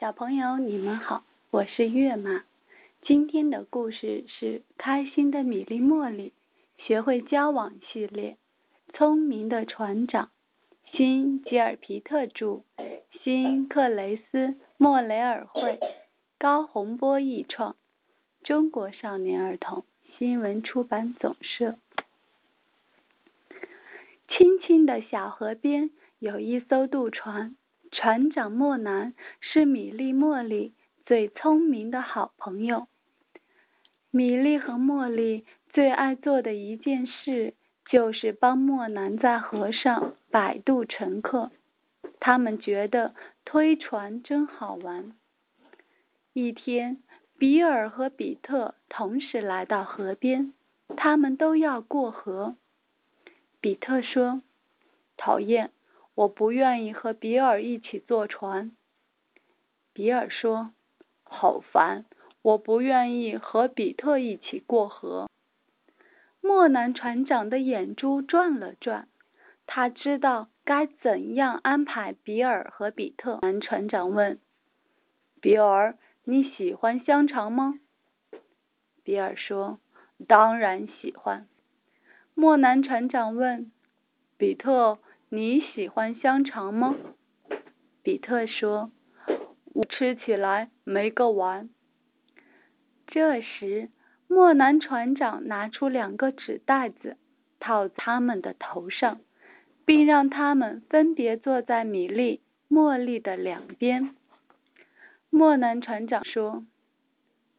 小朋友，你们好，我是月妈。今天的故事是《开心的米粒茉莉》，学会交往系列，《聪明的船长》，新吉尔皮特著，新克雷斯莫雷尔绘，高洪波译创，中国少年儿童新闻出版总社。青青的小河边有一艘渡船。船长莫南是米莉茉莉最聪明的好朋友。米莉和茉莉最爱做的一件事，就是帮莫南在河上摆渡乘客。他们觉得推船真好玩。一天，比尔和比特同时来到河边，他们都要过河。比特说：“讨厌。”我不愿意和比尔一起坐船。比尔说：“好烦，我不愿意和比特一起过河。”莫南船长的眼珠转了转，他知道该怎样安排比尔和比特。男船长问：“比尔，你喜欢香肠吗？”比尔说：“当然喜欢。”莫南船长问：“比特？”你喜欢香肠吗？比特说：“我吃起来没个完。”这时，莫南船长拿出两个纸袋子，套他们的头上，并让他们分别坐在米粒、茉莉的两边。莫南船长说：“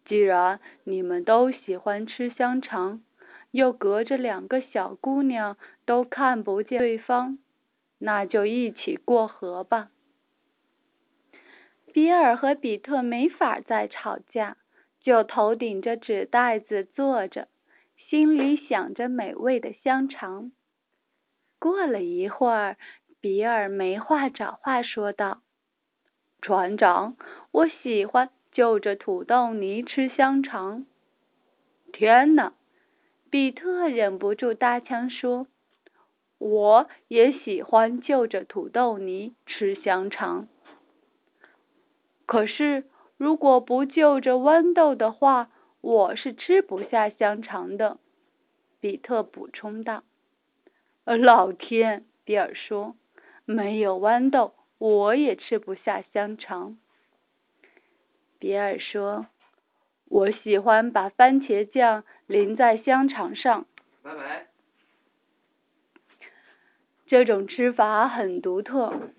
既然你们都喜欢吃香肠，又隔着两个小姑娘都看不见对方。”那就一起过河吧。比尔和比特没法再吵架，就头顶着纸袋子坐着，心里想着美味的香肠。过了一会儿，比尔没话找话说道：“船长，我喜欢就着土豆泥吃香肠。”天哪！比特忍不住搭腔说。我也喜欢就着土豆泥吃香肠，可是如果不就着豌豆的话，我是吃不下香肠的。比特补充道。呃老天，比尔说，没有豌豆，我也吃不下香肠。比尔说，我喜欢把番茄酱淋在香肠上。拜拜。这种吃法很独特。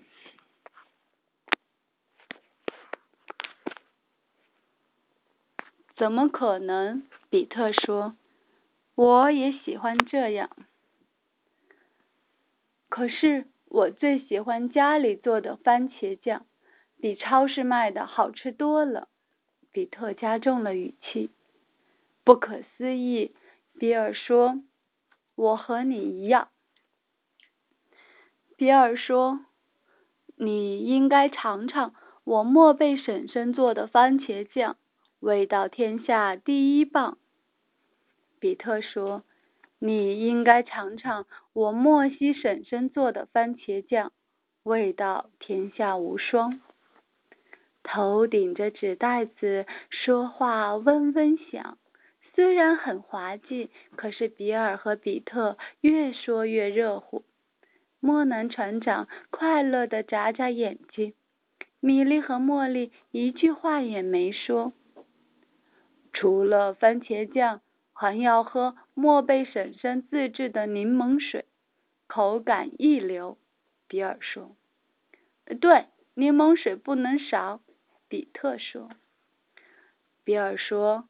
怎么可能？比特说：“我也喜欢这样。可是我最喜欢家里做的番茄酱，比超市卖的好吃多了。”比特加重了语气。不可思议，比尔说：“我和你一样。”比尔说：“你应该尝尝我莫贝婶婶做的番茄酱，味道天下第一棒。”比特说：“你应该尝尝我莫西婶婶做的番茄酱，味道天下无双。”头顶着纸袋子说话嗡嗡响，虽然很滑稽，可是比尔和比特越说越热乎。莫南船长快乐的眨眨眼睛，米莉和茉莉一句话也没说。除了番茄酱，还要喝莫贝婶婶自制的柠檬水，口感一流。比尔说：“对，柠檬水不能少。”比特说。比尔说：“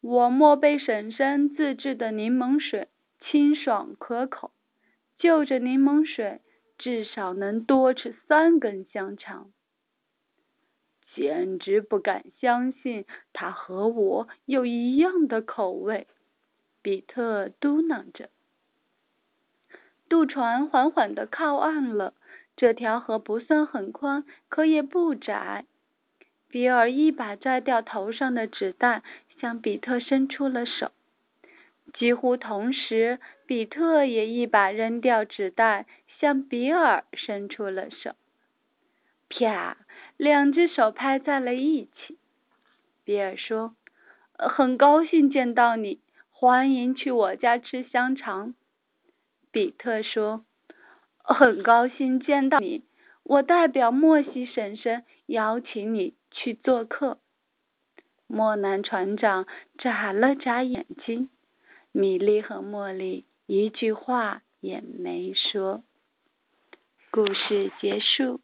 我莫贝婶婶自制的柠檬水清爽可口。”就着柠檬水，至少能多吃三根香肠。简直不敢相信，他和我有一样的口味。比特嘟囔着。渡船缓缓的靠岸了。这条河不算很宽，可也不窄。比尔一把摘掉头上的纸袋，向比特伸出了手。几乎同时，比特也一把扔掉纸袋，向比尔伸出了手。啪！两只手拍在了一起。比尔说：“很高兴见到你，欢迎去我家吃香肠。”比特说：“很高兴见到你，我代表莫西婶婶邀请你去做客。”莫南船长眨了眨眼睛，米莉和茉莉一句话也没说。故事结束。